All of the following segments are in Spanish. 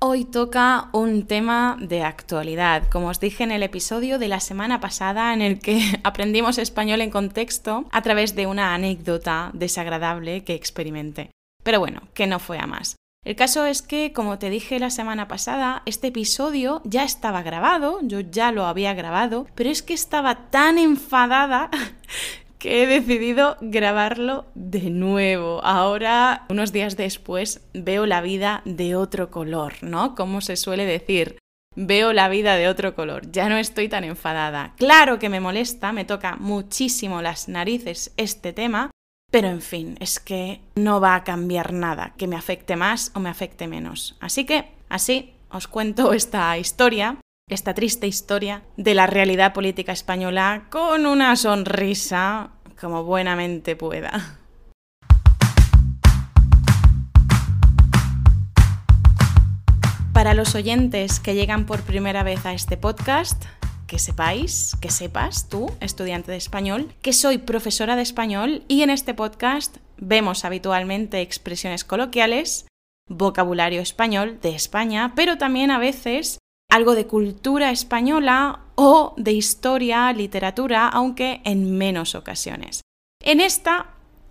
Hoy toca un tema de actualidad, como os dije en el episodio de la semana pasada en el que aprendimos español en contexto a través de una anécdota desagradable que experimenté. Pero bueno, que no fue a más. El caso es que, como te dije la semana pasada, este episodio ya estaba grabado, yo ya lo había grabado, pero es que estaba tan enfadada que he decidido grabarlo de nuevo. Ahora, unos días después, veo la vida de otro color, ¿no? Como se suele decir. Veo la vida de otro color, ya no estoy tan enfadada. Claro que me molesta, me toca muchísimo las narices este tema, pero en fin, es que no va a cambiar nada que me afecte más o me afecte menos. Así que, así, os cuento esta historia esta triste historia de la realidad política española con una sonrisa como buenamente pueda. Para los oyentes que llegan por primera vez a este podcast, que sepáis, que sepas tú, estudiante de español, que soy profesora de español y en este podcast vemos habitualmente expresiones coloquiales, vocabulario español de España, pero también a veces algo de cultura española o de historia, literatura, aunque en menos ocasiones. En esta,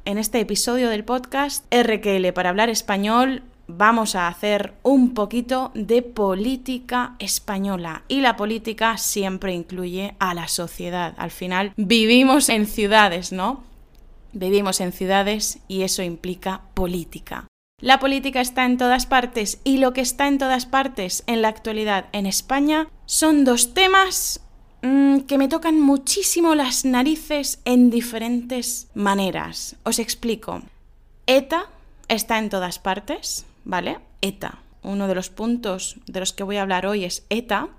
en este episodio del podcast RQL para hablar español, vamos a hacer un poquito de política española. Y la política siempre incluye a la sociedad. Al final vivimos en ciudades, ¿no? Vivimos en ciudades y eso implica política. La política está en todas partes y lo que está en todas partes en la actualidad en España son dos temas mm, que me tocan muchísimo las narices en diferentes maneras. Os explico. ETA está en todas partes, ¿vale? ETA. Uno de los puntos de los que voy a hablar hoy es ETA.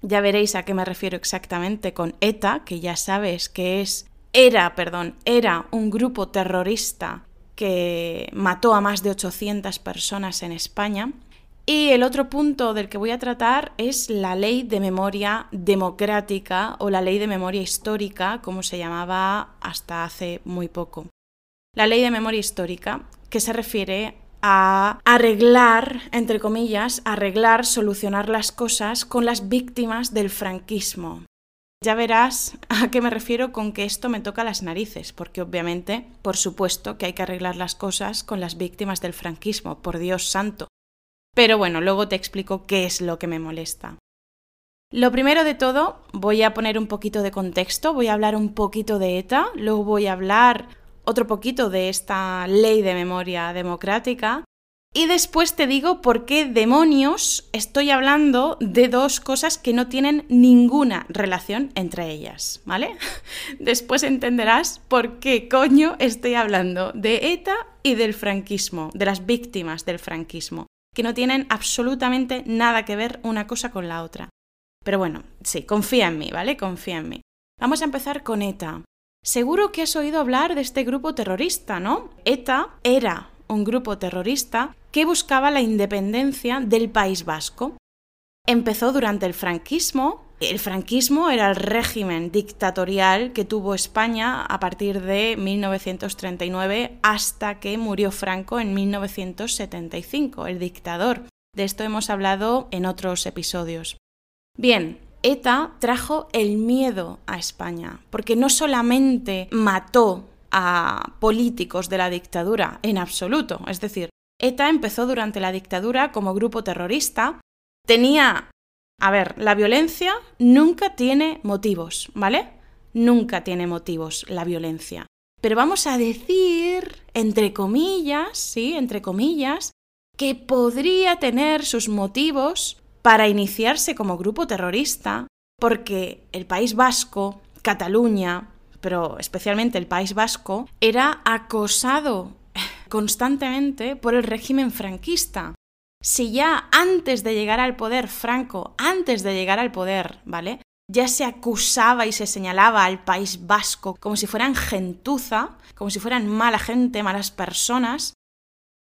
Ya veréis a qué me refiero exactamente con ETA, que ya sabes que es era, perdón, era un grupo terrorista que mató a más de 800 personas en España. Y el otro punto del que voy a tratar es la ley de memoria democrática o la ley de memoria histórica, como se llamaba hasta hace muy poco. La ley de memoria histórica, que se refiere a arreglar, entre comillas, arreglar, solucionar las cosas con las víctimas del franquismo. Ya verás a qué me refiero con que esto me toca las narices, porque obviamente, por supuesto, que hay que arreglar las cosas con las víctimas del franquismo, por Dios santo. Pero bueno, luego te explico qué es lo que me molesta. Lo primero de todo, voy a poner un poquito de contexto, voy a hablar un poquito de ETA, luego voy a hablar otro poquito de esta ley de memoria democrática y después te digo por qué demonios estoy hablando de dos cosas que no tienen ninguna relación entre ellas, ¿vale? Después entenderás por qué coño estoy hablando de ETA y del franquismo, de las víctimas del franquismo, que no tienen absolutamente nada que ver una cosa con la otra. Pero bueno, sí, confía en mí, ¿vale? Confía en mí. Vamos a empezar con ETA. Seguro que has oído hablar de este grupo terrorista, ¿no? ETA era un grupo terrorista que buscaba la independencia del País Vasco. Empezó durante el franquismo. El franquismo era el régimen dictatorial que tuvo España a partir de 1939 hasta que murió Franco en 1975, el dictador. De esto hemos hablado en otros episodios. Bien, ETA trajo el miedo a España, porque no solamente mató a políticos de la dictadura en absoluto. Es decir, ETA empezó durante la dictadura como grupo terrorista. Tenía... A ver, la violencia nunca tiene motivos, ¿vale? Nunca tiene motivos la violencia. Pero vamos a decir, entre comillas, sí, entre comillas, que podría tener sus motivos para iniciarse como grupo terrorista, porque el País Vasco, Cataluña, pero especialmente el País Vasco, era acosado constantemente por el régimen franquista. Si ya antes de llegar al poder Franco, antes de llegar al poder, ¿vale? Ya se acusaba y se señalaba al País Vasco como si fueran gentuza, como si fueran mala gente, malas personas.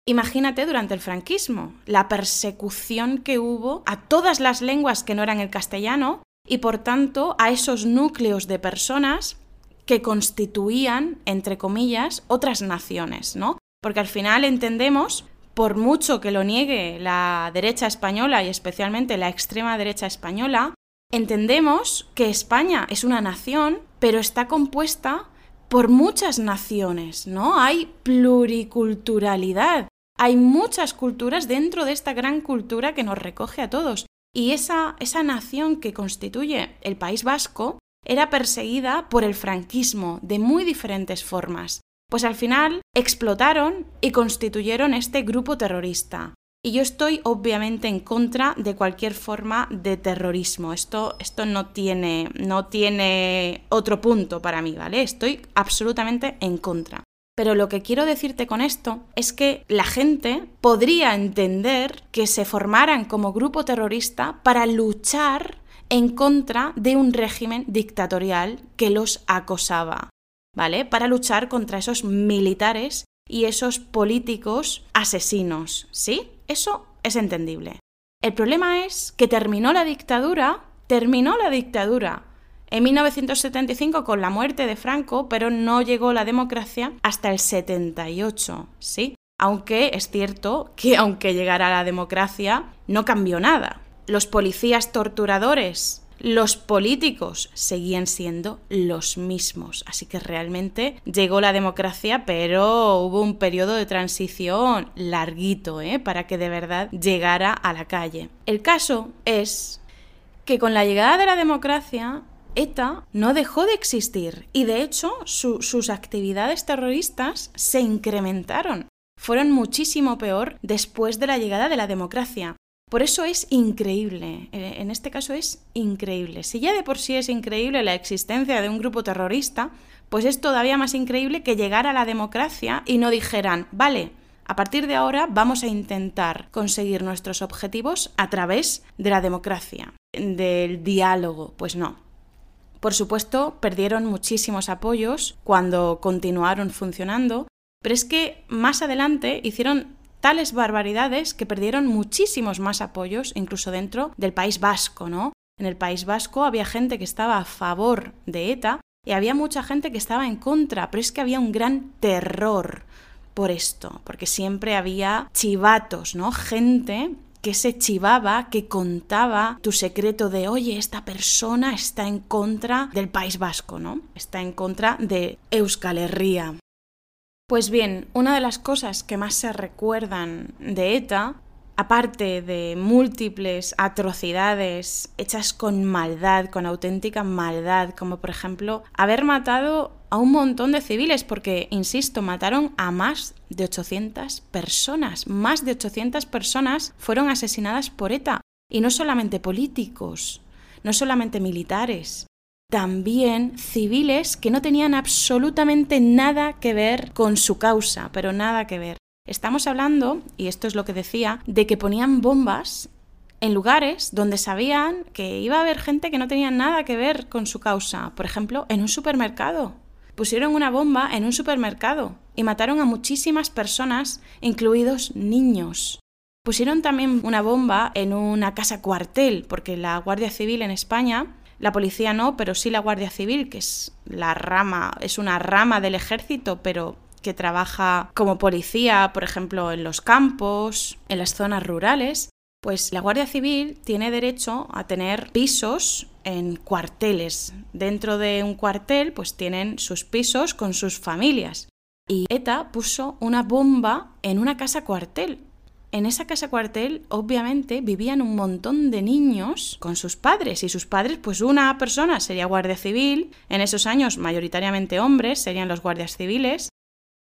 Imagínate durante el franquismo, la persecución que hubo a todas las lenguas que no eran el castellano y por tanto a esos núcleos de personas que constituían, entre comillas, otras naciones, ¿no? Porque al final entendemos por mucho que lo niegue la derecha española y especialmente la extrema derecha española, entendemos que España es una nación, pero está compuesta por muchas naciones, ¿no? Hay pluriculturalidad, hay muchas culturas dentro de esta gran cultura que nos recoge a todos. Y esa, esa nación que constituye el País Vasco era perseguida por el franquismo de muy diferentes formas. Pues al final explotaron y constituyeron este grupo terrorista. Y yo estoy obviamente en contra de cualquier forma de terrorismo. Esto, esto no, tiene, no tiene otro punto para mí, ¿vale? Estoy absolutamente en contra. Pero lo que quiero decirte con esto es que la gente podría entender que se formaran como grupo terrorista para luchar en contra de un régimen dictatorial que los acosaba, ¿vale? Para luchar contra esos militares y esos políticos asesinos, ¿sí? Eso es entendible. El problema es que terminó la dictadura, terminó la dictadura en 1975 con la muerte de Franco, pero no llegó la democracia hasta el 78, ¿sí? Aunque es cierto que aunque llegara la democracia, no cambió nada. Los policías torturadores los políticos seguían siendo los mismos. Así que realmente llegó la democracia, pero hubo un periodo de transición larguito ¿eh? para que de verdad llegara a la calle. El caso es que con la llegada de la democracia, ETA no dejó de existir y de hecho sus actividades terroristas se incrementaron. Fueron muchísimo peor después de la llegada de la democracia. Por eso es increíble, eh, en este caso es increíble. Si ya de por sí es increíble la existencia de un grupo terrorista, pues es todavía más increíble que llegara la democracia y no dijeran, vale, a partir de ahora vamos a intentar conseguir nuestros objetivos a través de la democracia, del diálogo. Pues no. Por supuesto, perdieron muchísimos apoyos cuando continuaron funcionando, pero es que más adelante hicieron tales barbaridades que perdieron muchísimos más apoyos, incluso dentro del País Vasco, ¿no? En el País Vasco había gente que estaba a favor de ETA y había mucha gente que estaba en contra, pero es que había un gran terror por esto, porque siempre había chivatos, ¿no? Gente que se chivaba, que contaba tu secreto de, oye, esta persona está en contra del País Vasco, ¿no? Está en contra de Euskal Herria. Pues bien, una de las cosas que más se recuerdan de ETA, aparte de múltiples atrocidades hechas con maldad, con auténtica maldad, como por ejemplo haber matado a un montón de civiles, porque, insisto, mataron a más de 800 personas. Más de 800 personas fueron asesinadas por ETA. Y no solamente políticos, no solamente militares, también civiles que no tenían absolutamente nada que ver con su causa, pero nada que ver. Estamos hablando, y esto es lo que decía, de que ponían bombas en lugares donde sabían que iba a haber gente que no tenía nada que ver con su causa. Por ejemplo, en un supermercado. Pusieron una bomba en un supermercado y mataron a muchísimas personas, incluidos niños. Pusieron también una bomba en una casa cuartel, porque la Guardia Civil en España la policía no, pero sí la Guardia Civil, que es la rama, es una rama del ejército, pero que trabaja como policía, por ejemplo, en los campos, en las zonas rurales, pues la Guardia Civil tiene derecho a tener pisos en cuarteles. Dentro de un cuartel, pues tienen sus pisos con sus familias. Y ETA puso una bomba en una casa cuartel en esa casa cuartel obviamente vivían un montón de niños con sus padres y sus padres pues una persona sería guardia civil, en esos años mayoritariamente hombres serían los guardias civiles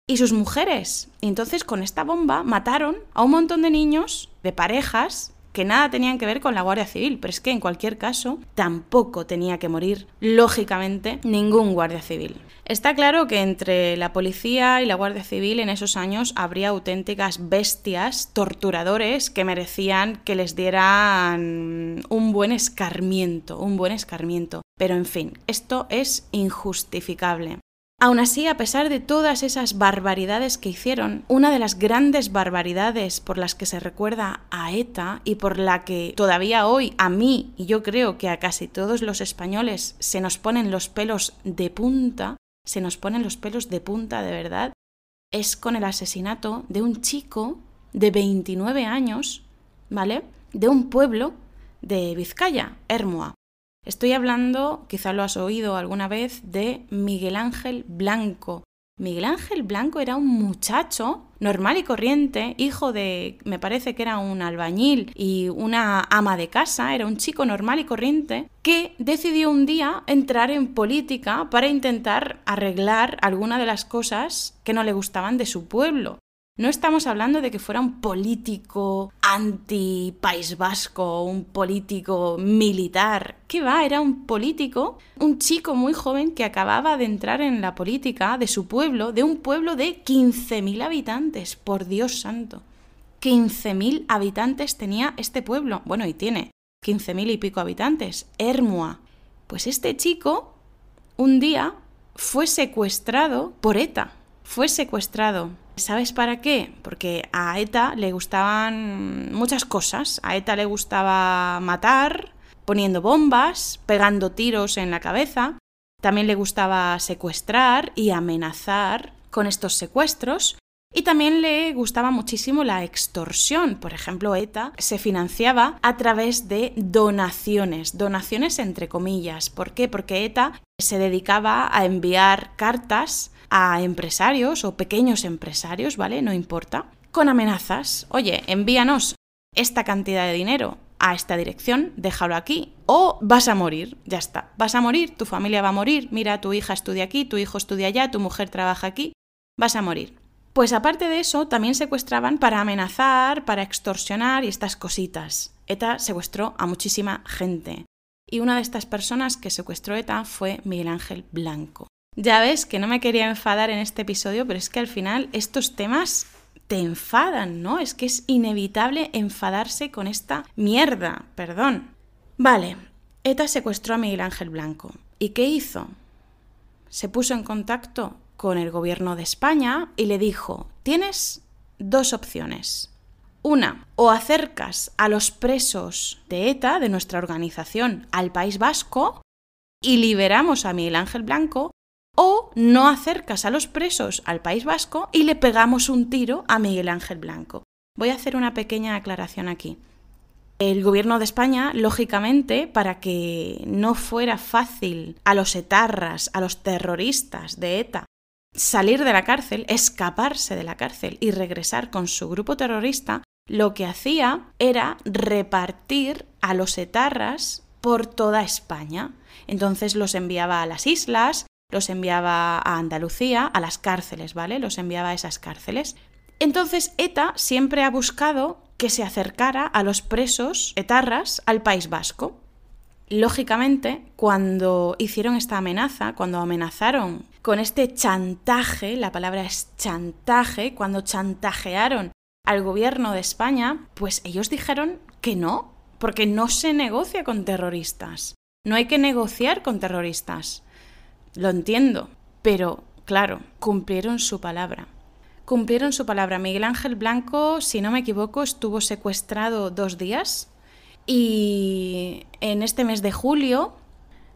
y sus mujeres. Y entonces con esta bomba mataron a un montón de niños de parejas que nada tenían que ver con la Guardia Civil, pero es que en cualquier caso tampoco tenía que morir, lógicamente, ningún Guardia Civil. Está claro que entre la policía y la Guardia Civil en esos años habría auténticas bestias, torturadores, que merecían que les dieran un buen escarmiento, un buen escarmiento. Pero en fin, esto es injustificable. Aún así, a pesar de todas esas barbaridades que hicieron, una de las grandes barbaridades por las que se recuerda a ETA y por la que todavía hoy a mí y yo creo que a casi todos los españoles se nos ponen los pelos de punta, se nos ponen los pelos de punta de verdad, es con el asesinato de un chico de 29 años, ¿vale? De un pueblo de Vizcaya, Hermua. Estoy hablando, quizá lo has oído alguna vez, de Miguel Ángel Blanco. Miguel Ángel Blanco era un muchacho normal y corriente, hijo de, me parece que era un albañil y una ama de casa, era un chico normal y corriente, que decidió un día entrar en política para intentar arreglar alguna de las cosas que no le gustaban de su pueblo. No estamos hablando de que fuera un político anti-País Vasco, un político militar. ¿Qué va? Era un político, un chico muy joven que acababa de entrar en la política de su pueblo, de un pueblo de 15.000 habitantes, por Dios santo. 15.000 habitantes tenía este pueblo. Bueno, y tiene 15.000 y pico habitantes. Hermua. Pues este chico, un día, fue secuestrado por ETA. Fue secuestrado ¿Sabes para qué? Porque a ETA le gustaban muchas cosas. A ETA le gustaba matar, poniendo bombas, pegando tiros en la cabeza. También le gustaba secuestrar y amenazar con estos secuestros. Y también le gustaba muchísimo la extorsión. Por ejemplo, ETA se financiaba a través de donaciones, donaciones entre comillas. ¿Por qué? Porque ETA se dedicaba a enviar cartas a empresarios o pequeños empresarios, ¿vale? No importa, con amenazas. Oye, envíanos esta cantidad de dinero a esta dirección, déjalo aquí, o vas a morir, ya está, vas a morir, tu familia va a morir, mira, tu hija estudia aquí, tu hijo estudia allá, tu mujer trabaja aquí, vas a morir. Pues aparte de eso, también secuestraban para amenazar, para extorsionar y estas cositas. ETA secuestró a muchísima gente. Y una de estas personas que secuestró ETA fue Miguel Ángel Blanco. Ya ves que no me quería enfadar en este episodio, pero es que al final estos temas te enfadan, ¿no? Es que es inevitable enfadarse con esta mierda, perdón. Vale, ETA secuestró a Miguel Ángel Blanco. ¿Y qué hizo? Se puso en contacto con el gobierno de España y le dijo, tienes dos opciones. Una, o acercas a los presos de ETA, de nuestra organización, al País Vasco y liberamos a Miguel Ángel Blanco, o no acercas a los presos al País Vasco y le pegamos un tiro a Miguel Ángel Blanco. Voy a hacer una pequeña aclaración aquí. El gobierno de España, lógicamente, para que no fuera fácil a los etarras, a los terroristas de ETA, salir de la cárcel, escaparse de la cárcel y regresar con su grupo terrorista, lo que hacía era repartir a los etarras por toda España. Entonces los enviaba a las islas, los enviaba a Andalucía, a las cárceles, ¿vale? Los enviaba a esas cárceles. Entonces ETA siempre ha buscado que se acercara a los presos etarras al País Vasco. Lógicamente, cuando hicieron esta amenaza, cuando amenazaron con este chantaje, la palabra es chantaje, cuando chantajearon al gobierno de España, pues ellos dijeron que no, porque no se negocia con terroristas. No hay que negociar con terroristas. Lo entiendo, pero claro, cumplieron su palabra. Cumplieron su palabra. Miguel Ángel Blanco, si no me equivoco, estuvo secuestrado dos días y en este mes de julio,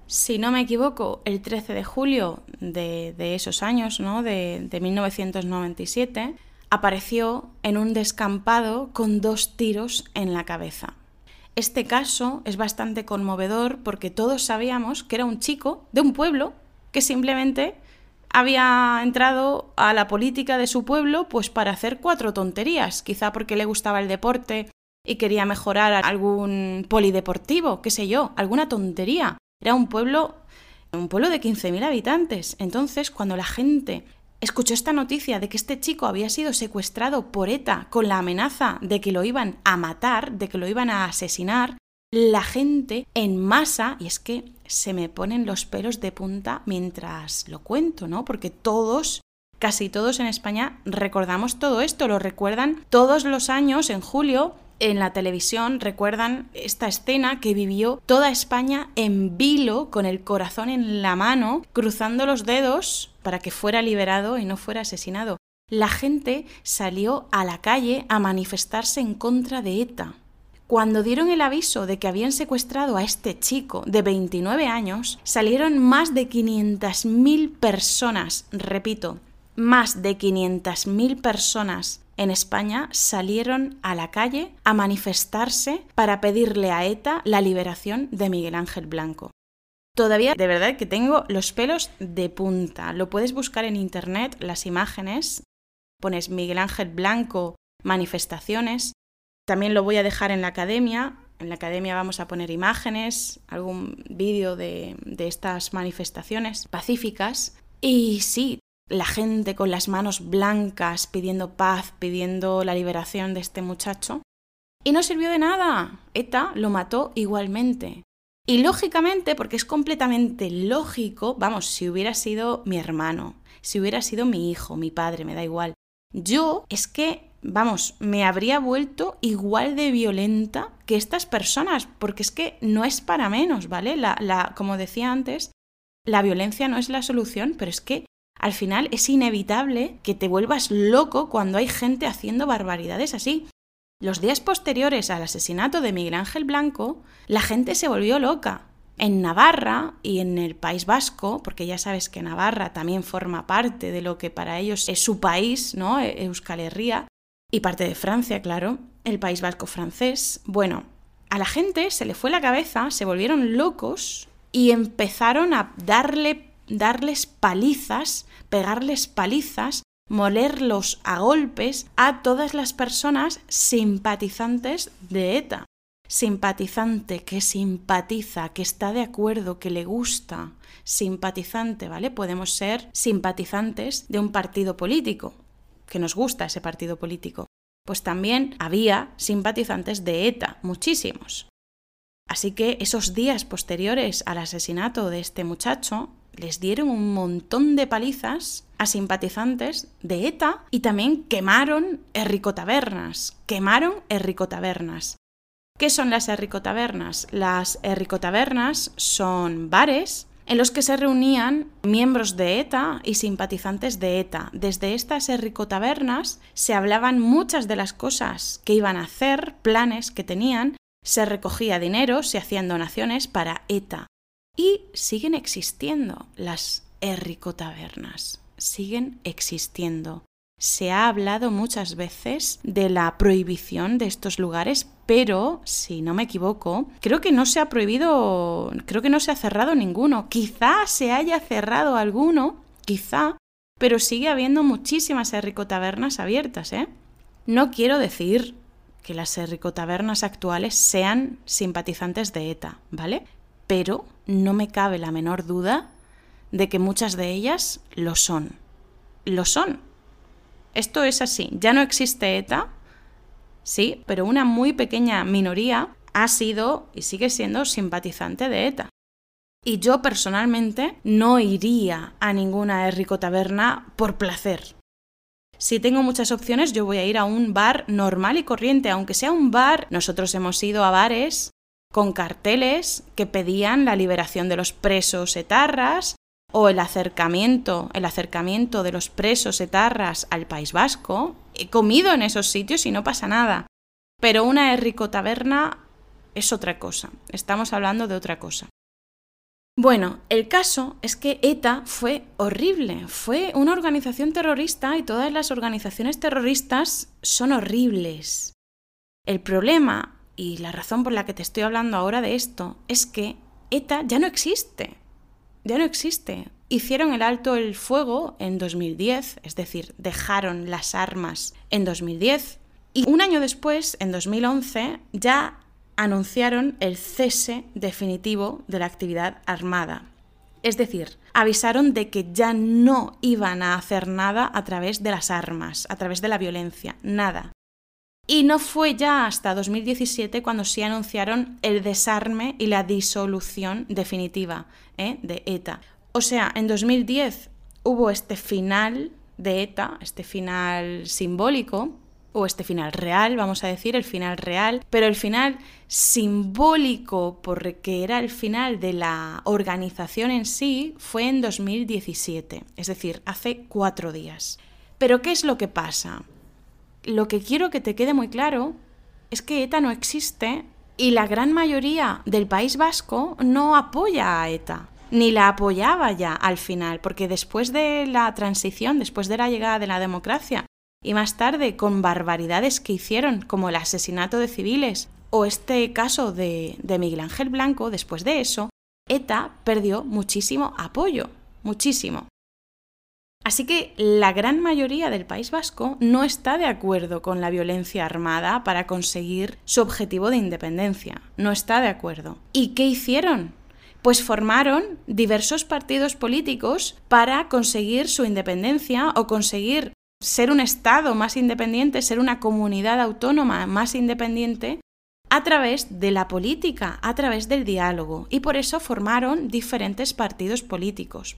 si no me equivoco, el 13 de julio de, esos años, ¿no? de, de 1997, apareció en un descampado con dos tiros en la cabeza. Este caso es bastante conmovedor porque todos sabíamos que era un chico de un pueblo que simplemente había entrado a la política de su pueblo pues para hacer cuatro tonterías, quizá porque le gustaba el deporte y quería mejorar algún polideportivo, qué sé yo, alguna tontería. Era un pueblo un pueblo de 15.000 habitantes. Entonces, cuando la gente escuchó esta noticia de que este chico había sido secuestrado por ETA con la amenaza de que lo iban a matar, de que lo iban a asesinar, la gente en masa, y es que se me ponen los pelos de punta mientras lo cuento, ¿no? Porque todos, casi todos en España recordamos todo esto, lo recuerdan todos los años en julio. En la televisión recuerdan esta escena que vivió toda España en vilo, con el corazón en la mano, cruzando los dedos para que fuera liberado y no fuera asesinado. La gente salió a la calle a manifestarse en contra de ETA. Cuando dieron el aviso de que habían secuestrado a este chico de 29 años, salieron más de 500.000 personas, repito, más de 500.000 personas en España salieron a la calle a manifestarse para pedirle a ETA la liberación de Miguel Ángel Blanco. Todavía de verdad que tengo los pelos de punta. Lo puedes buscar en internet, las imágenes. Pones Miguel Ángel Blanco manifestaciones. También lo voy a dejar en la academia. En la academia vamos a poner imágenes, algún vídeo de, estas manifestaciones pacíficas. Y sí, la gente con las manos blancas pidiendo paz, pidiendo la liberación de este muchacho. Y no sirvió de nada. ETA lo mató igualmente. Y lógicamente, porque es completamente lógico, vamos, si hubiera sido mi hermano, si hubiera sido mi hijo, mi padre, me da igual. Yo es que, vamos, me habría vuelto igual de violenta que estas personas, porque es que no es para menos, ¿vale? La, la, como decía antes, la violencia no es la solución, pero es que al final es inevitable que te vuelvas loco cuando hay gente haciendo barbaridades así. Los días posteriores al asesinato de Miguel Ángel Blanco, la gente se volvió loca. En Navarra y en el País Vasco, porque ya sabes que Navarra también forma parte de lo que para ellos es su país, ¿no? E-, Euskal Herria, y parte de Francia, claro, el País Vasco francés. Bueno, a la gente se le fue la cabeza, se volvieron locos y empezaron a darle darles palizas, pegarles palizas, molerlos a golpes a todas las personas simpatizantes de ETA. Simpatizante que simpatiza, que está de acuerdo, que le gusta. Simpatizante, ¿vale? Podemos ser simpatizantes de un partido político, que nos gusta ese partido político. Pues también había simpatizantes de ETA, muchísimos. Así que esos días posteriores al asesinato de este muchacho, les dieron un montón de palizas a simpatizantes de ETA y también quemaron erricotabernas. Quemaron erricotabernas. ¿Qué son las erricotabernas? Las erricotabernas son bares en los que se reunían miembros de ETA y simpatizantes de ETA. Desde estas erricotabernas se hablaban muchas de las cosas que iban a hacer, planes que tenían, se recogía dinero, se hacían donaciones para ETA. Y siguen existiendo las erricotabernas, siguen existiendo. Se ha hablado muchas veces de la prohibición de estos lugares, pero, si no me equivoco, creo que no se ha prohibido, creo que no se ha cerrado ninguno. Quizá se haya cerrado alguno, quizá, pero sigue habiendo muchísimas erricotabernas abiertas, ¿eh? No quiero decir que las erricotabernas actuales sean simpatizantes de ETA, ¿vale? pero no me cabe la menor duda de que muchas de ellas lo son. Lo son. Esto es así. Ya no existe ETA, sí, pero una muy pequeña minoría ha sido y sigue siendo simpatizante de ETA. Y yo personalmente no iría a ninguna erricotaberna por placer. Si tengo muchas opciones, yo voy a ir a un bar normal y corriente, aunque sea un bar. Nosotros hemos ido a bares con carteles que pedían la liberación de los presos etarras o el acercamiento, el acercamiento de los presos etarras al País Vasco. He comido en esos sitios y no pasa nada. Pero una Errico Taberna es otra cosa. Estamos hablando de otra cosa. Bueno, el caso es que ETA fue horrible, fue una organización terrorista y todas las organizaciones terroristas son horribles. El problema y la razón por la que te estoy hablando ahora de esto es que ETA ya no existe. Ya no existe. Hicieron el alto el fuego en 2010, es decir, dejaron las armas en 2010 y un año después, en 2011, ya anunciaron el cese definitivo de la actividad armada. Es decir, avisaron de que ya no iban a hacer nada a través de las armas, a través de la violencia, nada. Y no fue ya hasta 2017 cuando sí anunciaron el desarme y la disolución definitiva ¿eh? de ETA. O sea, en 2010 hubo este final de ETA, este final simbólico, o este final real, vamos a decir, el final real, pero el final simbólico, porque era el final de la organización en sí, fue en 2017, es decir, hace cuatro días. Pero ¿qué es lo que pasa? Lo que quiero que te quede muy claro es que ETA no existe y la gran mayoría del País Vasco no apoya a ETA, ni la apoyaba ya al final, porque después de la transición, después de la llegada de la democracia, y más tarde con barbaridades que hicieron, como el asesinato de civiles o este caso de, de Miguel Ángel Blanco, después de eso, ETA perdió muchísimo apoyo, muchísimo. Así que la gran mayoría del País Vasco no está de acuerdo con la violencia armada para conseguir su objetivo de independencia. No está de acuerdo. ¿Y qué hicieron? Pues formaron diversos partidos políticos para conseguir su independencia o conseguir ser un Estado más independiente, ser una comunidad autónoma más independiente a través de la política, a través del diálogo. Y por eso formaron diferentes partidos políticos.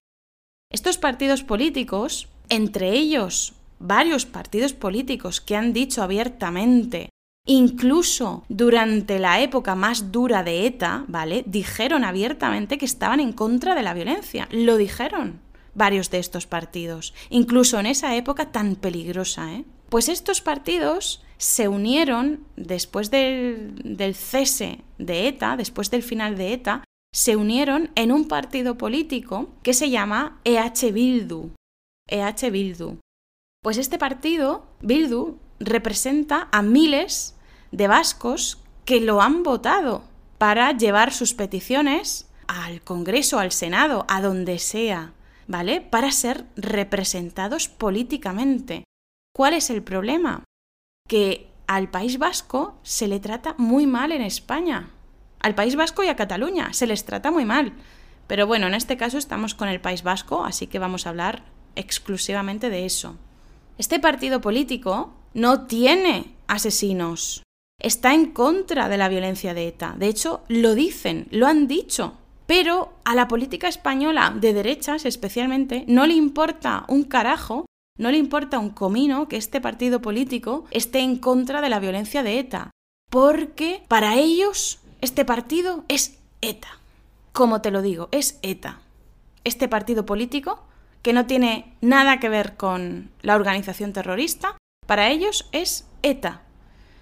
Estos partidos políticos, entre ellos varios partidos políticos que han dicho abiertamente, incluso durante la época más dura de ETA, ¿vale? Dijeron abiertamente que estaban en contra de la violencia. Lo dijeron varios de estos partidos, incluso en esa época tan peligrosa, ¿eh? Pues estos partidos se unieron después del, del cese de ETA, después del final de ETA, se unieron en un partido político que se llama EH Bildu. EH Bildu. Pues este partido, Bildu, representa a miles de vascos que lo han votado para llevar sus peticiones al Congreso, al Senado, a donde sea, ¿vale? Para ser representados políticamente. ¿Cuál es el problema? Que al País Vasco se le trata muy mal en España al País Vasco y a Cataluña. Se les trata muy mal. Pero bueno, en este caso estamos con el País Vasco, así que vamos a hablar exclusivamente de eso. Este partido político no tiene asesinos. Está en contra de la violencia de ETA. De hecho, lo dicen, lo han dicho. Pero a la política española de derechas especialmente no le importa un carajo, no le importa un comino que este partido político esté en contra de la violencia de ETA. Porque para ellos este partido es ETA. Como te lo digo, es ETA. Este partido político, que no tiene nada que ver con la organización terrorista, para ellos es ETA.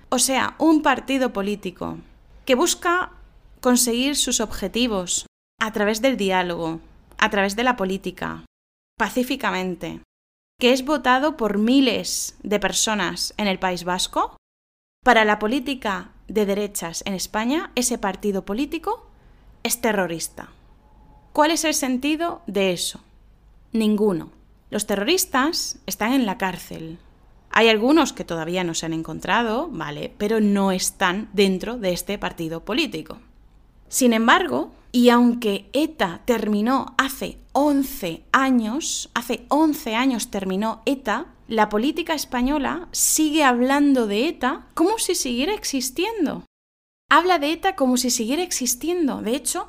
O sea, un partido político que busca conseguir sus objetivos a través del diálogo, a través de la política, pacíficamente, que es votado por miles de personas en el País Vasco, para la política de derechas en España, ese partido político es terrorista. ¿Cuál es el sentido de eso? Ninguno. Los terroristas están en la cárcel. Hay algunos que todavía no se han encontrado, ¿vale? Pero no están dentro de este partido político. Sin embargo, y aunque ETA terminó hace 11 años, hace 11 años terminó ETA, la política española sigue hablando de ETA como si siguiera existiendo. Habla de ETA como si siguiera existiendo. De hecho,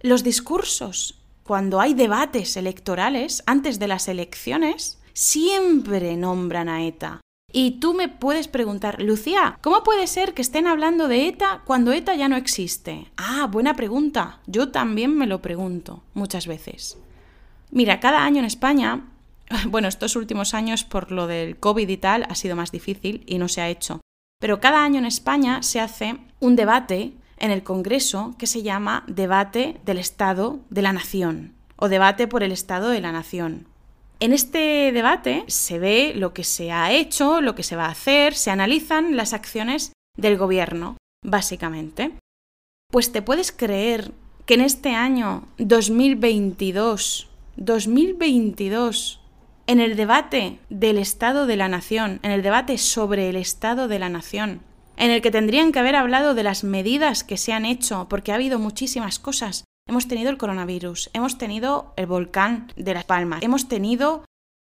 los discursos, cuando hay debates electorales, antes de las elecciones, siempre nombran a ETA. Y tú me puedes preguntar, Lucía, ¿cómo puede ser que estén hablando de ETA cuando ETA ya no existe? Ah, buena pregunta. Yo también me lo pregunto muchas veces. Mira, cada año en España bueno, estos últimos años por lo del COVID y tal ha sido más difícil y no se ha hecho. Pero cada año en España se hace un debate en el Congreso que se llama debate del Estado de la Nación o debate por el Estado de la Nación. En este debate se ve lo que se ha hecho, lo que se va a hacer, se analizan las acciones del gobierno, básicamente. Pues te puedes creer que en este año 2022, 2022, en el debate del Estado de la Nación, en el debate sobre el Estado de la Nación, en el que tendrían que haber hablado de las medidas que se han hecho, porque ha habido muchísimas cosas. Hemos tenido el coronavirus, hemos tenido el volcán de Las Palmas, hemos tenido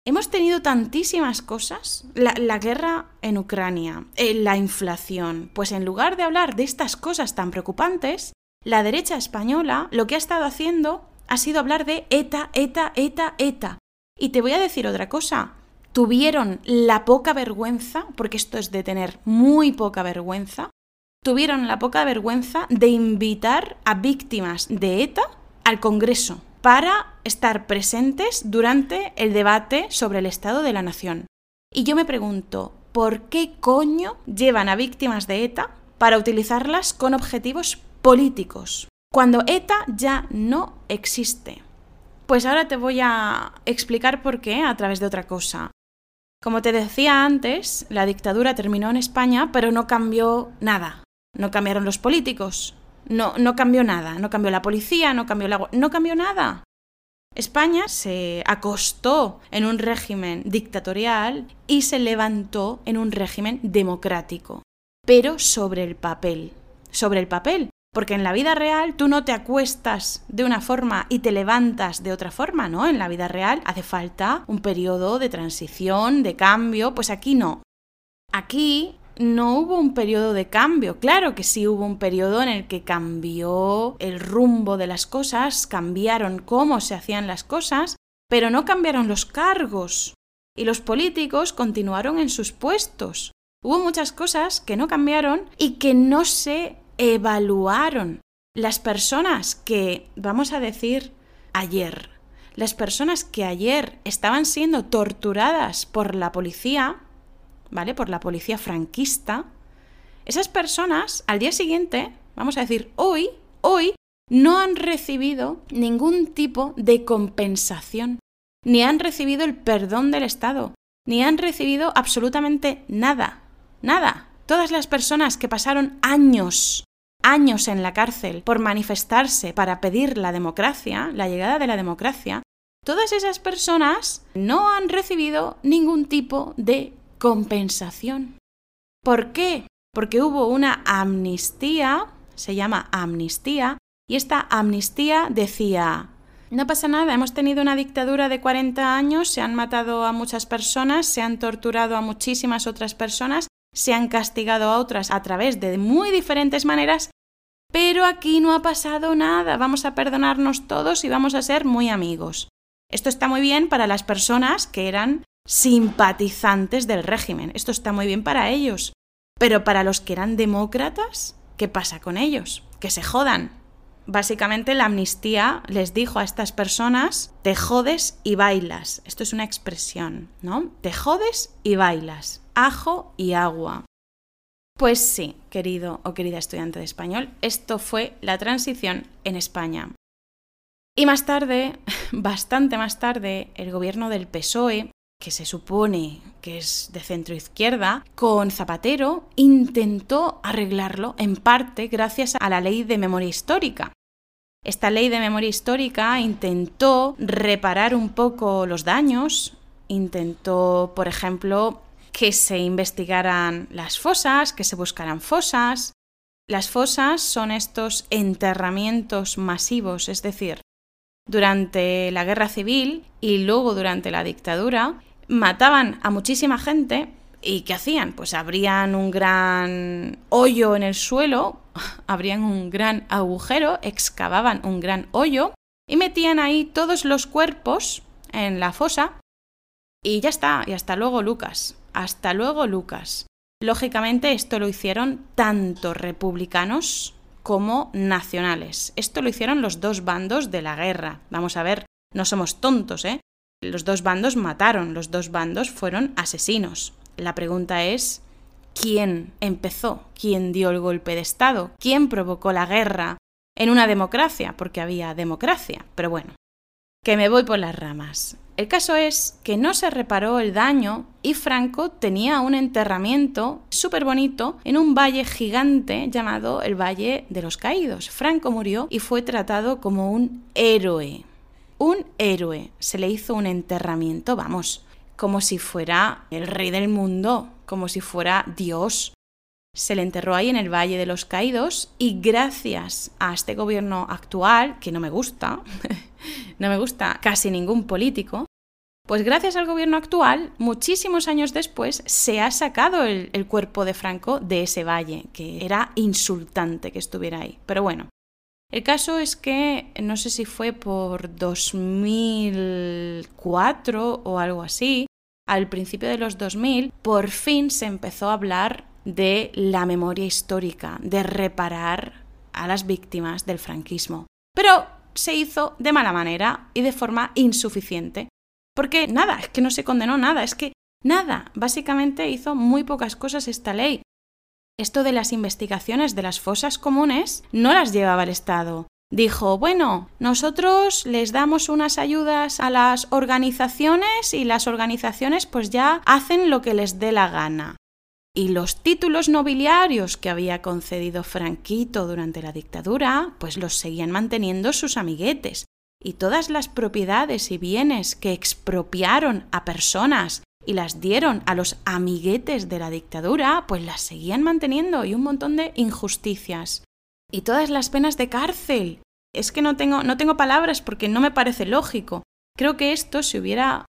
Hemos tenido tantísimas cosas, la, guerra en Ucrania, eh, la inflación, pues en lugar de hablar de estas cosas tan preocupantes, la derecha española lo que ha estado haciendo ha sido hablar de ETA, ETA, ETA, ETA. Y te voy a decir otra cosa. Tuvieron la poca vergüenza, porque esto es de tener muy poca vergüenza, tuvieron la poca vergüenza de invitar a víctimas de ETA al Congreso para estar presentes durante el debate sobre el Estado de la Nación. Y yo me pregunto, ¿por qué coño llevan a víctimas de ETA para utilizarlas con objetivos políticos? Cuando ETA ya no existe. Pues ahora te voy a explicar por qué a través de otra cosa. Como te decía antes, la dictadura terminó en España, pero no cambió nada. No cambiaron los políticos, no, no cambió nada, no cambió la policía, no cambió la... no cambió nada. España se acostó en un régimen dictatorial y se levantó en un régimen democrático, pero sobre el papel, sobre el papel, porque en la vida real tú no te acuestas de una forma y te levantas de otra forma, ¿no? En la vida real hace falta un periodo de transición, de cambio, pues aquí no. Aquí no hubo un periodo de cambio. Claro que sí hubo un periodo en el que cambió el rumbo de las cosas, cambiaron cómo se hacían las cosas, pero no cambiaron los cargos. Y los políticos continuaron en sus puestos. Hubo muchas cosas que no cambiaron y que no se evaluaron. Las personas que, vamos a decir, ayer, las personas que ayer estaban siendo torturadas por la policía, ¿vale? Por la policía franquista, esas personas al día siguiente, vamos a decir, hoy, hoy, no han recibido ningún tipo de compensación, ni han recibido el perdón del Estado, ni han recibido absolutamente nada, nada. Todas las personas que pasaron años, años en la cárcel por manifestarse para pedir la democracia, la llegada de la democracia, todas esas personas no han recibido ningún tipo de compensación. ¿Por qué? Porque hubo una amnistía, se llama amnistía, y esta amnistía decía, no pasa nada, hemos tenido una dictadura de 40 años, se han matado a muchas personas, se han torturado a muchísimas otras personas, se han castigado a otras a través de muy diferentes maneras, pero aquí no ha pasado nada, vamos a perdonarnos todos y vamos a ser muy amigos. Esto está muy bien para las personas que eran simpatizantes del régimen, esto está muy bien para ellos, pero para los que eran demócratas, ¿qué pasa con ellos? Que se jodan. Básicamente la amnistía les dijo a estas personas, te jodes y bailas. Esto es una expresión, ¿no? Te jodes y bailas ajo y agua. Pues sí, querido o querida estudiante de español, esto fue la transición en España. Y más tarde, bastante más tarde, el gobierno del PSOE, que se supone que es de centro izquierda, con Zapatero intentó arreglarlo en parte gracias a la ley de memoria histórica. Esta ley de memoria histórica intentó reparar un poco los daños, intentó, por ejemplo, que se investigaran las fosas, que se buscaran fosas. Las fosas son estos enterramientos masivos, es decir, durante la guerra civil y luego durante la dictadura, mataban a muchísima gente y ¿qué hacían? Pues abrían un gran hoyo en el suelo, abrían un gran agujero, excavaban un gran hoyo y metían ahí todos los cuerpos en la fosa y ya está, y hasta luego Lucas. Hasta luego, Lucas. Lógicamente esto lo hicieron tanto republicanos como nacionales. Esto lo hicieron los dos bandos de la guerra. Vamos a ver, no somos tontos, ¿eh? Los dos bandos mataron, los dos bandos fueron asesinos. La pregunta es, ¿quién empezó? ¿Quién dio el golpe de Estado? ¿Quién provocó la guerra en una democracia? Porque había democracia. Pero bueno, que me voy por las ramas. El caso es que no se reparó el daño y Franco tenía un enterramiento súper bonito en un valle gigante llamado el Valle de los Caídos. Franco murió y fue tratado como un héroe. Un héroe. Se le hizo un enterramiento, vamos, como si fuera el rey del mundo, como si fuera Dios. Se le enterró ahí en el Valle de los Caídos y gracias a este gobierno actual, que no me gusta, no me gusta casi ningún político, pues gracias al gobierno actual, muchísimos años después, se ha sacado el, cuerpo de Franco de ese valle, que era insultante que estuviera ahí. Pero bueno, el caso es que no sé si fue por 2004 o algo así, al principio de los 2000, por fin se empezó a hablar de la memoria histórica, de reparar a las víctimas del franquismo. Pero se hizo de mala manera y de forma insuficiente. Porque nada, es que no se condenó nada, es que nada, básicamente hizo muy pocas cosas esta ley. Esto de las investigaciones de las fosas comunes no las llevaba el Estado. dijo, bueno, nosotros les damos unas ayudas a las organizaciones y las organizaciones pues ya hacen lo que les dé la gana. Y los títulos nobiliarios que había concedido Franquito durante la dictadura, pues los seguían manteniendo sus amiguetes. Y todas las propiedades y bienes que expropiaron a personas y las dieron a los amiguetes de la dictadura, pues las seguían manteniendo y un montón de injusticias. Y todas las penas de cárcel. Es que no tengo, no tengo palabras porque no me parece lógico. Creo que esto si hubiera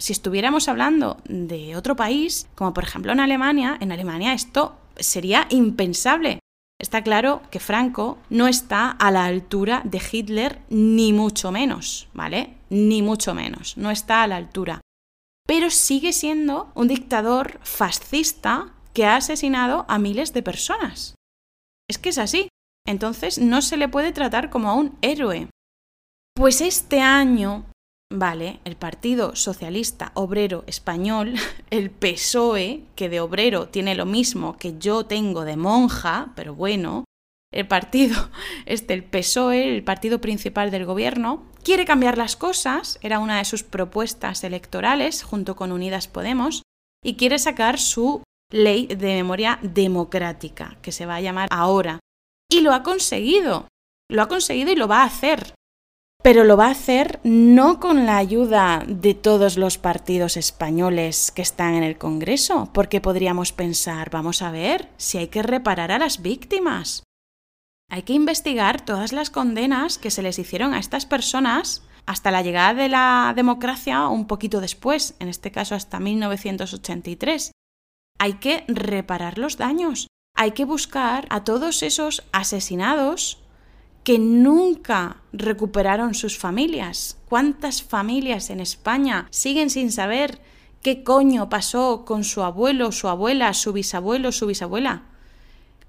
si estuviéramos hablando de otro país, como por ejemplo en Alemania, en Alemania esto sería impensable. Está claro que Franco no está a la altura de Hitler, ni mucho menos, ¿vale? Ni mucho menos, no está a la altura. Pero sigue siendo un dictador fascista que ha asesinado a miles de personas. Es que es así. Entonces no se le puede tratar como a un héroe. Pues este año Vale, el Partido Socialista Obrero Español, el PSOE, que de obrero tiene lo mismo que yo tengo de monja, pero bueno, el partido, este, el PSOE, el partido principal del gobierno, quiere cambiar las cosas, era una de sus propuestas electorales junto con Unidas Podemos, y quiere sacar su ley de memoria democrática, que se va a llamar ahora. Y lo ha conseguido, lo ha conseguido y lo va a hacer pero lo va a hacer no con la ayuda de todos los partidos españoles que están en el Congreso, porque podríamos pensar, vamos a ver, si hay que reparar a las víctimas. Hay que investigar todas las condenas que se les hicieron a estas personas hasta la llegada de la democracia un poquito después, en este caso hasta 1983. Hay que reparar los daños. Hay que buscar a todos esos asesinados que nunca recuperaron sus familias. ¿Cuántas familias en España siguen sin saber qué coño pasó con su abuelo, su abuela, su bisabuelo, su bisabuela?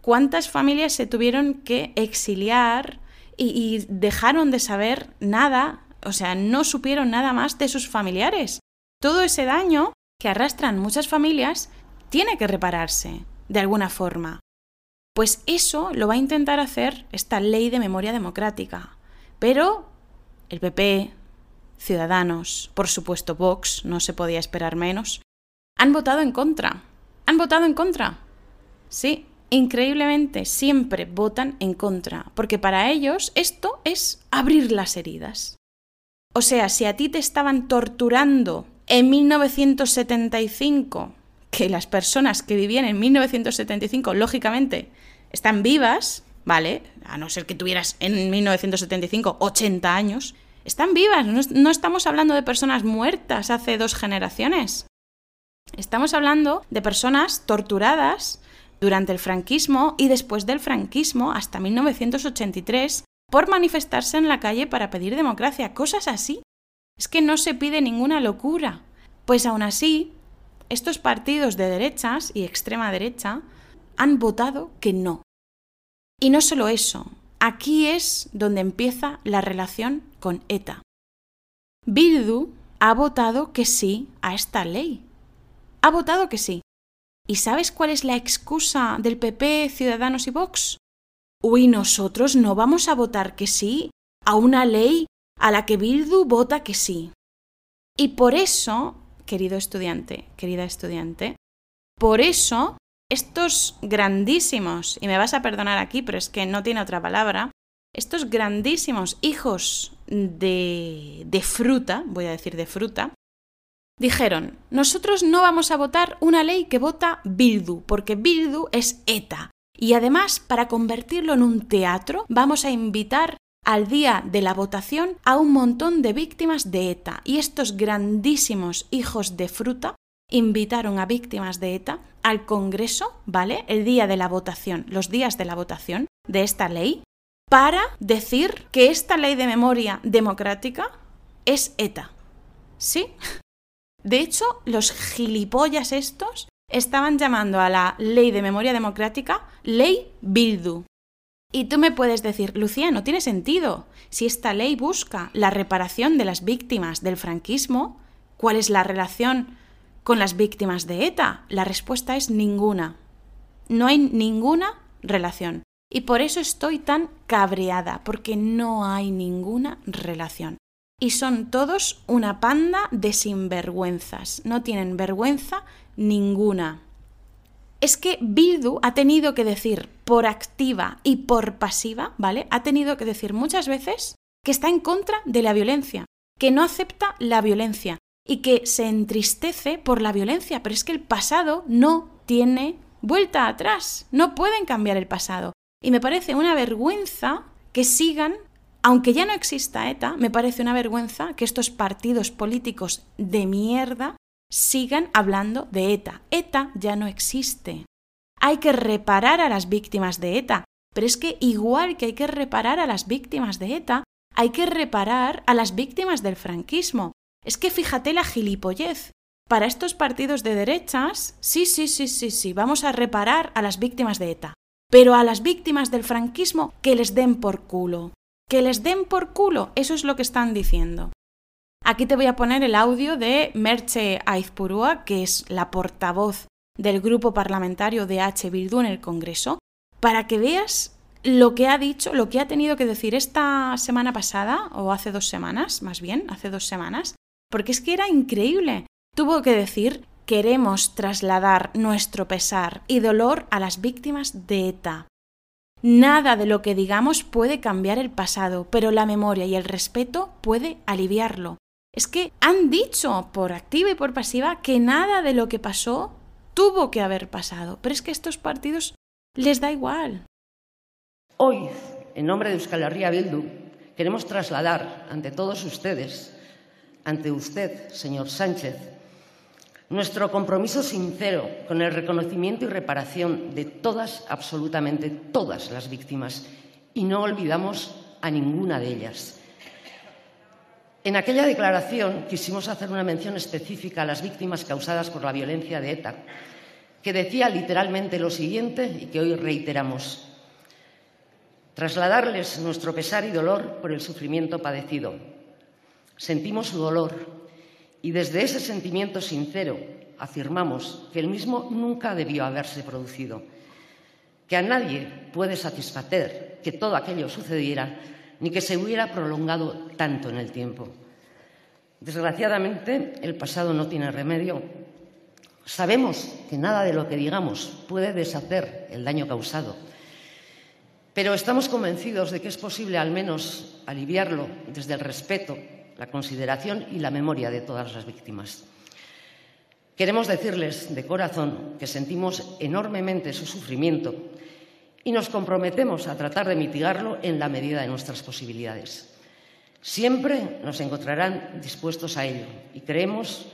¿Cuántas familias se tuvieron que exiliar y, dejaron de saber nada? O sea, no supieron nada más de sus familiares. Todo ese daño que arrastran muchas familias tiene que repararse de alguna forma. Pues eso lo va a intentar hacer esta ley de memoria democrática. Pero el PP, Ciudadanos, por supuesto Vox, no se podía esperar menos, han votado en contra. Han votado en contra. Sí, increíblemente siempre votan en contra, porque para ellos esto es abrir las heridas. O sea, si a ti te estaban torturando en 1975 que las personas que vivían en 1975, lógicamente, están vivas, ¿vale? A no ser que tuvieras en 1975 80 años, están vivas, no, estamos hablando de personas muertas hace dos generaciones. Estamos hablando de personas torturadas durante el franquismo y después del franquismo hasta 1983 por manifestarse en la calle para pedir democracia, cosas así. Es que no se pide ninguna locura. Pues aún así, estos partidos de derechas y extrema derecha han votado que no. Y no solo eso, aquí es donde empieza la relación con ETA. Bildu ha votado que sí a esta ley. Ha votado que sí. ¿Y sabes cuál es la excusa del PP, Ciudadanos y Vox? Uy, nosotros no vamos a votar que sí a una ley a la que Bildu vota que sí. Y por eso querido estudiante, querida estudiante. Por eso, estos grandísimos, y me vas a perdonar aquí, pero es que no tiene otra palabra, estos grandísimos hijos de, de fruta, voy a decir de fruta, dijeron, nosotros no vamos a votar una ley que vota Bildu, porque Bildu es ETA. Y además, para convertirlo en un teatro, vamos a invitar al día de la votación a un montón de víctimas de ETA y estos grandísimos hijos de fruta invitaron a víctimas de ETA al Congreso, ¿vale? El día de la votación, los días de la votación de esta ley, para decir que esta ley de memoria democrática es ETA. ¿Sí? De hecho, los gilipollas estos estaban llamando a la ley de memoria democrática ley Bildu. Y tú me puedes decir, Lucía, no tiene sentido. Si esta ley busca la reparación de las víctimas del franquismo, ¿cuál es la relación con las víctimas de ETA? La respuesta es ninguna. No hay ninguna relación. Y por eso estoy tan cabreada, porque no hay ninguna relación. Y son todos una panda de sinvergüenzas. No tienen vergüenza ninguna. Es que Bildu ha tenido que decir por activa y por pasiva, ¿vale? Ha tenido que decir muchas veces que está en contra de la violencia, que no acepta la violencia y que se entristece por la violencia, pero es que el pasado no tiene vuelta atrás, no pueden cambiar el pasado. Y me parece una vergüenza que sigan, aunque ya no exista ETA, me parece una vergüenza que estos partidos políticos de mierda sigan hablando de ETA. ETA ya no existe. Hay que reparar a las víctimas de ETA, pero es que igual que hay que reparar a las víctimas de ETA, hay que reparar a las víctimas del franquismo. Es que fíjate la gilipollez. Para estos partidos de derechas, sí, sí, sí, sí, sí, vamos a reparar a las víctimas de ETA. Pero a las víctimas del franquismo, que les den por culo. Que les den por culo, eso es lo que están diciendo. Aquí te voy a poner el audio de Merche Aizpurúa, que es la portavoz del grupo parlamentario de H. Bildu en el Congreso, para que veas lo que ha dicho, lo que ha tenido que decir esta semana pasada, o hace dos semanas, más bien, hace dos semanas, porque es que era increíble. Tuvo que decir queremos trasladar nuestro pesar y dolor a las víctimas de ETA. Nada de lo que digamos puede cambiar el pasado, pero la memoria y el respeto puede aliviarlo. Es que han dicho por activa y por pasiva que nada de lo que pasó tuvo que haber pasado, pero es que a estos partidos les da igual. Hoy, en nombre de Euskal Herria Bildu, queremos trasladar ante todos ustedes, ante usted, señor Sánchez, nuestro compromiso sincero con el reconocimiento y reparación de todas, absolutamente todas las víctimas, y no olvidamos a ninguna de ellas. En aquella declaración quisimos hacer una mención específica a las víctimas causadas por la violencia de ETA, que decía literalmente lo siguiente y que hoy reiteramos. Trasladarles nuestro pesar y dolor por el sufrimiento padecido. Sentimos su dolor y desde ese sentimiento sincero afirmamos que el mismo nunca debió haberse producido, que a nadie puede satisfacer que todo aquello sucediera ni que se hubiera prolongado tanto en el tiempo. Desgraciadamente, el pasado no tiene remedio. Sabemos que nada de lo que digamos puede deshacer el daño causado, pero estamos convencidos de que es posible al menos aliviarlo desde el respeto la consideración y la memoria de todas las víctimas. Queremos decirles de corazón que sentimos enormemente su sufrimiento y nos comprometemos a tratar de mitigarlo en la medida de nuestras posibilidades. Siempre nos encontrarán dispuestos a ello y creemos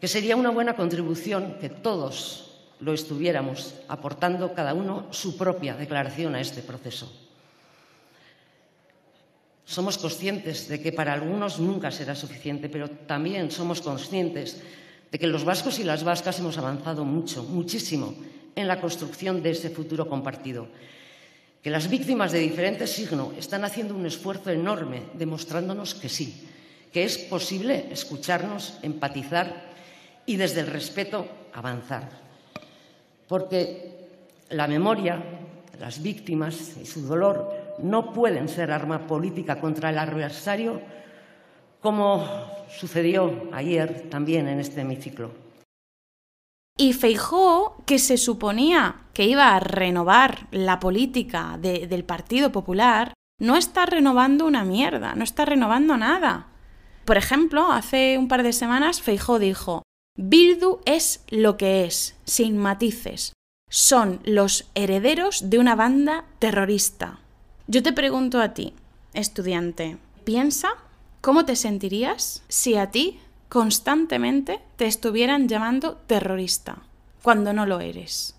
que sería una buena contribución que todos lo estuviéramos aportando cada uno su propia declaración a este proceso. Somos conscientes de que para algunos nunca será suficiente, pero también somos conscientes de que los vascos y las vascas hemos avanzado mucho, muchísimo, en la construcción de ese futuro compartido. Que las víctimas de diferente signo están haciendo un esfuerzo enorme demostrándonos que sí, que es posible escucharnos, empatizar y desde el respeto avanzar. Porque la memoria, las víctimas y su dolor no pueden ser arma política contra el adversario, como sucedió ayer también en este hemiciclo. Y Feijó, que se suponía que iba a renovar la política del Partido Popular, no está renovando una mierda, no está renovando nada. Por ejemplo, hace un par de semanas Feijó dijo, Bildu es lo que es, sin matices. Son los herederos de una banda terrorista. Yo te pregunto a ti, estudiante, piensa cómo te sentirías si a ti constantemente te estuvieran llamando terrorista cuando no lo eres.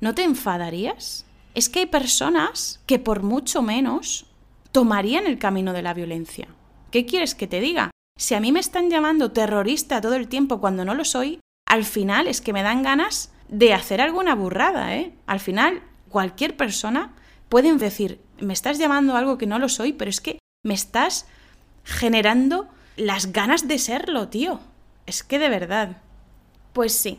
¿No te enfadarías? Es que hay personas que por mucho menos tomarían el camino de la violencia. ¿Qué quieres que te diga? Si a mí me están llamando terrorista todo el tiempo cuando no lo soy, al final es que me dan ganas de hacer alguna burrada, ¿eh? Al final, cualquier persona puede decir, me estás llamando algo que no lo soy, pero es que me estás generando las ganas de serlo, tío. Es que de verdad. Pues sí.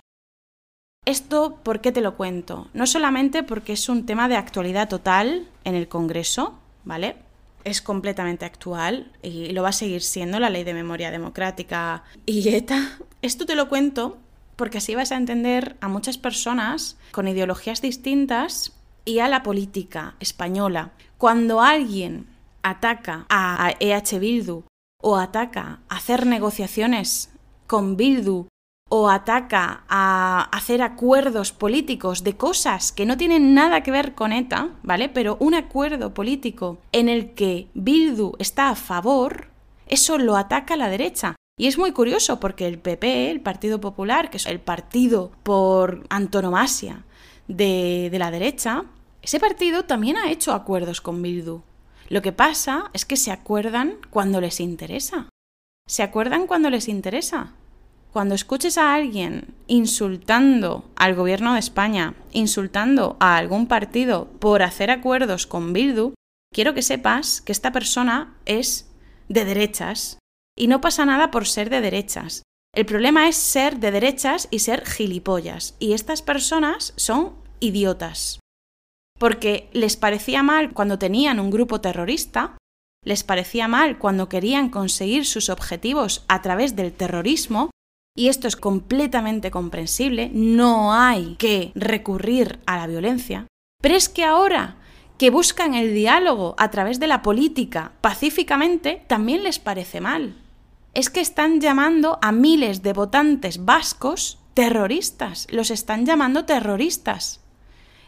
Esto, ¿por qué te lo cuento? No solamente porque es un tema de actualidad total en el Congreso, ¿vale? Es completamente actual y lo va a seguir siendo la ley de memoria democrática y ETA. Esto te lo cuento porque así vas a entender a muchas personas con ideologías distintas y a la política española. Cuando alguien ataca a EH Bildu o ataca a hacer negociaciones con Bildu o ataca a hacer acuerdos políticos de cosas que no tienen nada que ver con ETA, ¿vale? Pero un acuerdo político en el que Bildu está a favor, eso lo ataca a la derecha. Y es muy curioso porque el PP, el Partido Popular, que es el partido por antonomasia de, la derecha, ese partido también ha hecho acuerdos con Bildu. Lo que pasa es que se acuerdan cuando les interesa. Se acuerdan cuando les interesa. Cuando escuches a alguien insultando al gobierno de España, insultando a algún partido por hacer acuerdos con Bildu, quiero que sepas que esta persona es de derechas. Y no pasa nada por ser de derechas. El problema es ser de derechas y ser gilipollas. Y estas personas son idiotas. Porque les parecía mal cuando tenían un grupo terrorista, les parecía mal cuando querían conseguir sus objetivos a través del terrorismo, y esto es completamente comprensible, no hay que recurrir a la violencia. Pero es que ahora que buscan el diálogo a través de la política pacíficamente, también les parece mal. Es que están llamando a miles de votantes vascos terroristas, los están llamando terroristas.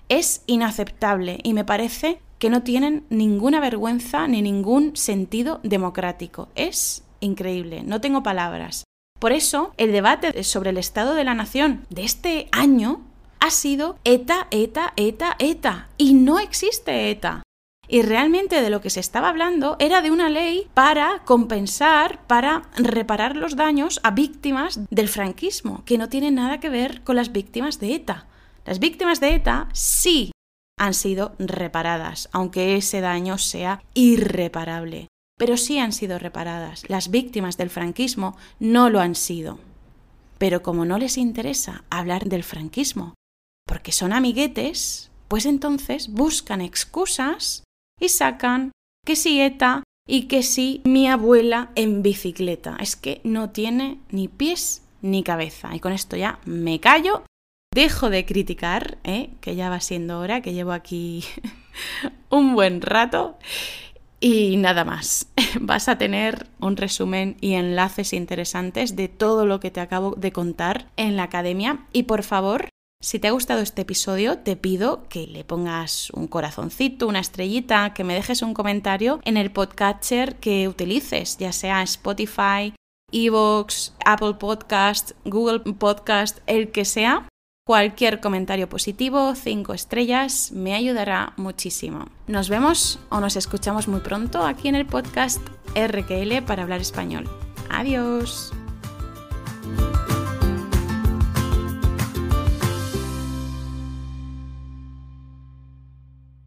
Es inaceptable y me parece que no tienen ninguna vergüenza ni ningún sentido democrático. Es increíble, no tengo palabras. Por eso, el debate sobre el Estado de la Nación de este año ha sido ETA, ETA, ETA, ETA. Y no existe ETA. Y realmente de lo que se estaba hablando era de una ley para compensar, para reparar los daños a víctimas del franquismo, que no tiene nada que ver con las víctimas de ETA. Las víctimas de ETA sí han sido reparadas, aunque ese daño sea irreparable pero sí han sido reparadas. Las víctimas del franquismo no lo han sido. Pero como no les interesa hablar del franquismo, porque son amiguetes, pues entonces buscan excusas y sacan que si ETA y que si mi abuela en bicicleta. Es que no tiene ni pies ni cabeza. Y con esto ya me callo, dejo de criticar, ¿eh? que ya va siendo hora, que llevo aquí un buen rato. Y nada más, vas a tener un resumen y enlaces interesantes de todo lo que te acabo de contar en la academia. Y por favor, si te ha gustado este episodio, te pido que le pongas un corazoncito, una estrellita, que me dejes un comentario en el podcatcher que utilices, ya sea Spotify, Evox, Apple Podcast, Google Podcast, el que sea. Cualquier comentario positivo, 5 estrellas, me ayudará muchísimo. Nos vemos o nos escuchamos muy pronto aquí en el podcast RQL para hablar español. Adiós.